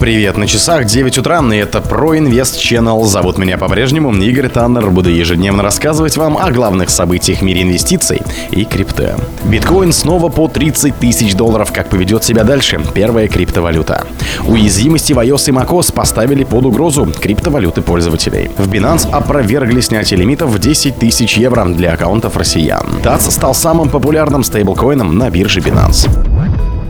Привет, на часах 9 утра, и это ProInvest Channel. Зовут меня по-прежнему Игорь Таннер. Буду ежедневно рассказывать вам о главных событиях в мире инвестиций и крипто. Биткоин снова по 30 тысяч долларов. Как поведет себя дальше? Первая криптовалюта. Уязвимости в iOS и macOS поставили под угрозу криптовалюты пользователей. В Binance опровергли снятие лимитов в 10 тысяч евро для аккаунтов россиян. TAS стал самым популярным стейблкоином на бирже Binance.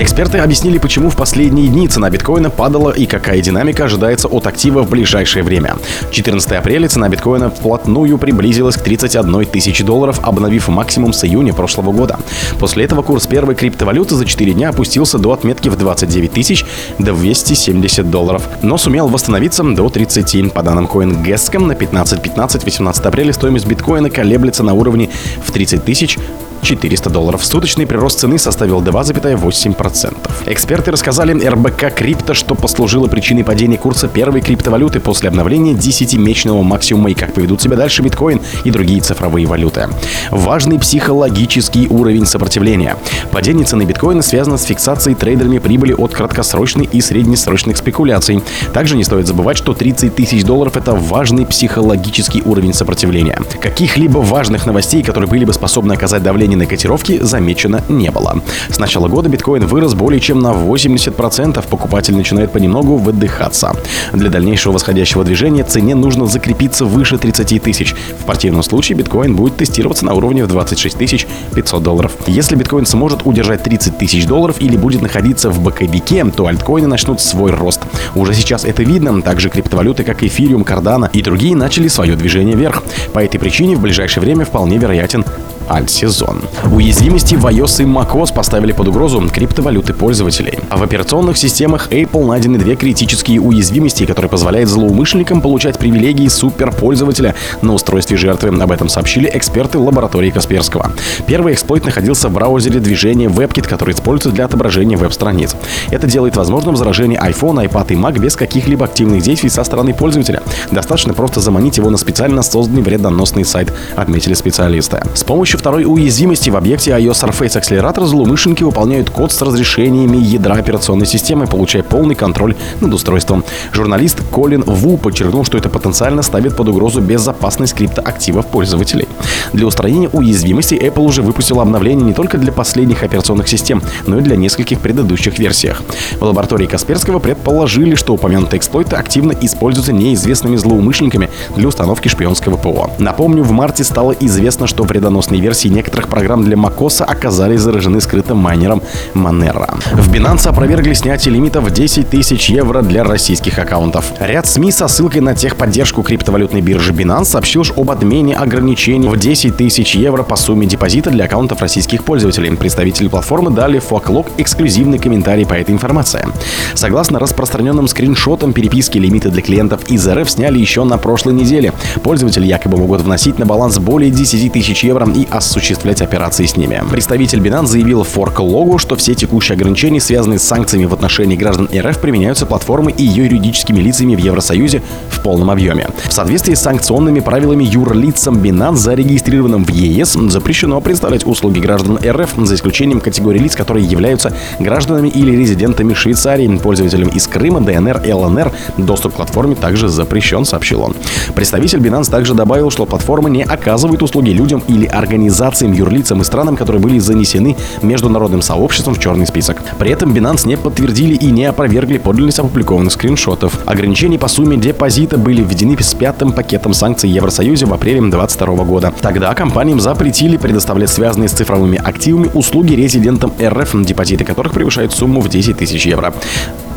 Эксперты объяснили, почему в последние дни цена биткоина падала и какая динамика ожидается от актива в ближайшее время. 14 апреля цена биткоина вплотную приблизилась к 31 тысячи долларов, обновив максимум с июня прошлого года. После этого курс первой криптовалюты за 4 дня опустился до отметки в 29 тысяч 270 долларов, но сумел восстановиться до 30. По данным CoinGesk, на 15-15 18 апреля стоимость биткоина колеблется на уровне в 30 тысяч 400 долларов. Суточный прирост цены составил 2,8%. Эксперты рассказали РБК Крипто, что послужило причиной падения курса первой криптовалюты после обновления 10-месячного максимума и как поведут себя дальше биткоин и другие цифровые валюты. Важный психологический уровень сопротивления. Падение цены биткоина связано с фиксацией трейдерами прибыли от краткосрочной и среднесрочных спекуляций. Также не стоит забывать, что 30 тысяч долларов – это важный психологический уровень сопротивления. Каких-либо важных новостей, которые были бы способны оказать давление на котировки замечено не было. С начала года биткоин вырос более чем на 80%, покупатель начинает понемногу выдыхаться. Для дальнейшего восходящего движения цене нужно закрепиться выше 30 тысяч. В противном случае биткоин будет тестироваться на уровне в 26 тысяч 500 долларов. Если биткоин сможет удержать 30 тысяч долларов или будет находиться в боковике, то альткоины начнут свой рост. Уже сейчас это видно, также криптовалюты, как эфириум, кардана и другие начали свое движение вверх. По этой причине в ближайшее время вполне вероятен альт-сезон. Уязвимости в iOS и macOS поставили под угрозу криптовалюты пользователей. А в операционных системах Apple найдены две критические уязвимости, которые позволяют злоумышленникам получать привилегии суперпользователя на устройстве жертвы. Об этом сообщили эксперты лаборатории Касперского. Первый эксплойт находился в браузере движения WebKit, который используется для отображения веб-страниц. Это делает возможным заражение iPhone, iPad и Mac без каких-либо активных действий со стороны пользователя. Достаточно просто заманить его на специально созданный вредоносный сайт, отметили специалисты. С помощью второй уязвимости в объекте iOS Surface Accelerator злоумышленники выполняют код с разрешениями ядра операционной системы, получая полный контроль над устройством. Журналист Колин Ву подчеркнул, что это потенциально ставит под угрозу безопасность крипто активов пользователей. Для устранения уязвимости Apple уже выпустила обновление не только для последних операционных систем, но и для нескольких предыдущих версиях. В лаборатории Касперского предположили, что упомянутые эксплойты активно используются неизвестными злоумышленниками для установки шпионского ПО. Напомню, в марте стало известно, что вредоносные версии некоторых программ для macOS оказались заражены скрытым майнером Monero. В Binance опровергли снятие лимитов в 10 тысяч евро для российских аккаунтов. Ряд СМИ со ссылкой на техподдержку криптовалютной биржи Binance сообщил об отмене ограничений в 10 тысяч евро по сумме депозита для аккаунтов российских пользователей. Представители платформы дали Фоклок эксклюзивный комментарий по этой информации. Согласно распространенным скриншотам, переписки лимиты для клиентов из РФ сняли еще на прошлой неделе. Пользователи якобы могут вносить на баланс более 10 тысяч евро и осуществлять операции с ними. Представитель Binance заявил в Fork что все текущие ограничения, связанные с санкциями в отношении граждан РФ, применяются платформой и ее юридическими лицами в Евросоюзе в полном объеме. В соответствии с санкционными правилами юрлицам Binance, зарегистрированным в ЕС, запрещено представлять услуги граждан РФ, за исключением категории лиц, которые являются гражданами или резидентами Швейцарии, пользователям из Крыма, ДНР ЛНР. Доступ к платформе также запрещен, сообщил он. Представитель Binance также добавил, что платформа не оказывает услуги людям или организациям организациям, юрлицам и странам, которые были занесены международным сообществом в черный список. При этом Binance не подтвердили и не опровергли подлинность опубликованных скриншотов. Ограничения по сумме депозита были введены с пятым пакетом санкций Евросоюза в апреле 2022 года. Тогда компаниям запретили предоставлять связанные с цифровыми активами услуги резидентам РФ, депозиты которых превышают сумму в 10 тысяч евро.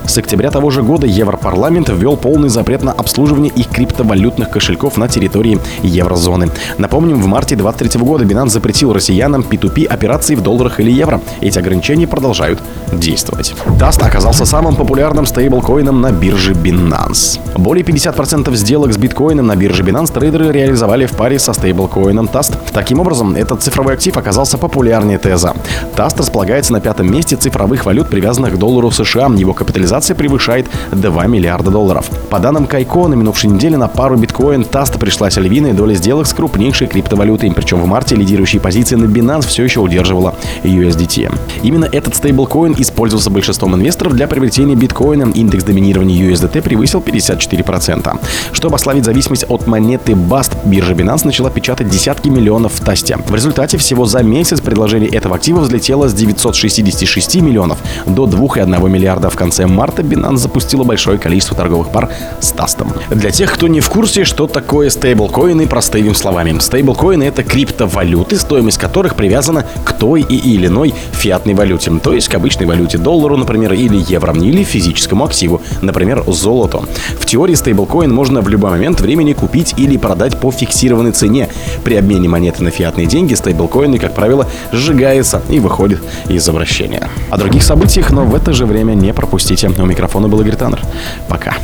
С октября того же года Европарламент ввел полный запрет на обслуживание их криптовалютных кошельков на территории еврозоны. Напомним, в марте 2023 года Binance запретил россиянам P2P операции в долларах или евро. Эти ограничения продолжают действовать. TUSD оказался самым популярным стейблкоином на бирже Binance. Более 50% сделок с биткоином на бирже Binance трейдеры реализовали в паре со стейблкоином TUSD. Таким образом, этот цифровой актив оказался популярнее Tether. TAST располагается на пятом месте цифровых валют, привязанных к доллару США. Его капитализация капитализация превышает 2 миллиарда долларов. По данным Кайко, на минувшей неделе на пару биткоин Таст пришлась львиная доля сделок с крупнейшей криптовалютой, причем в марте лидирующие позиции на Binance все еще удерживала USDT. Именно этот стейблкоин использовался большинством инвесторов для приобретения биткоина. Индекс доминирования USDT превысил 54%. Чтобы ослабить зависимость от монеты BAST, биржа Binance начала печатать десятки миллионов в Тасте. В результате всего за месяц предложение этого актива взлетело с 966 миллионов до 2,1 миллиарда. В конце марта Binance запустила большое количество торговых пар с Тастом. Для тех, кто не в курсе, что такое стейблкоины, простыми словами. Стейблкоины — это криптовалюты, стоимость которых привязана к той и или иной фиатной валюте, то есть к обычной валюте доллару, например, или евро, или физическому активу, например, золоту. В теории стейблкоин можно в любой момент времени купить или продать по фиксированной цене. При обмене монеты на фиатные деньги стейблкоины, как правило, сжигаются и выходят из обращения. О других событиях, но в это же время не пропустите. У микрофона был Игорь Таннер. Пока.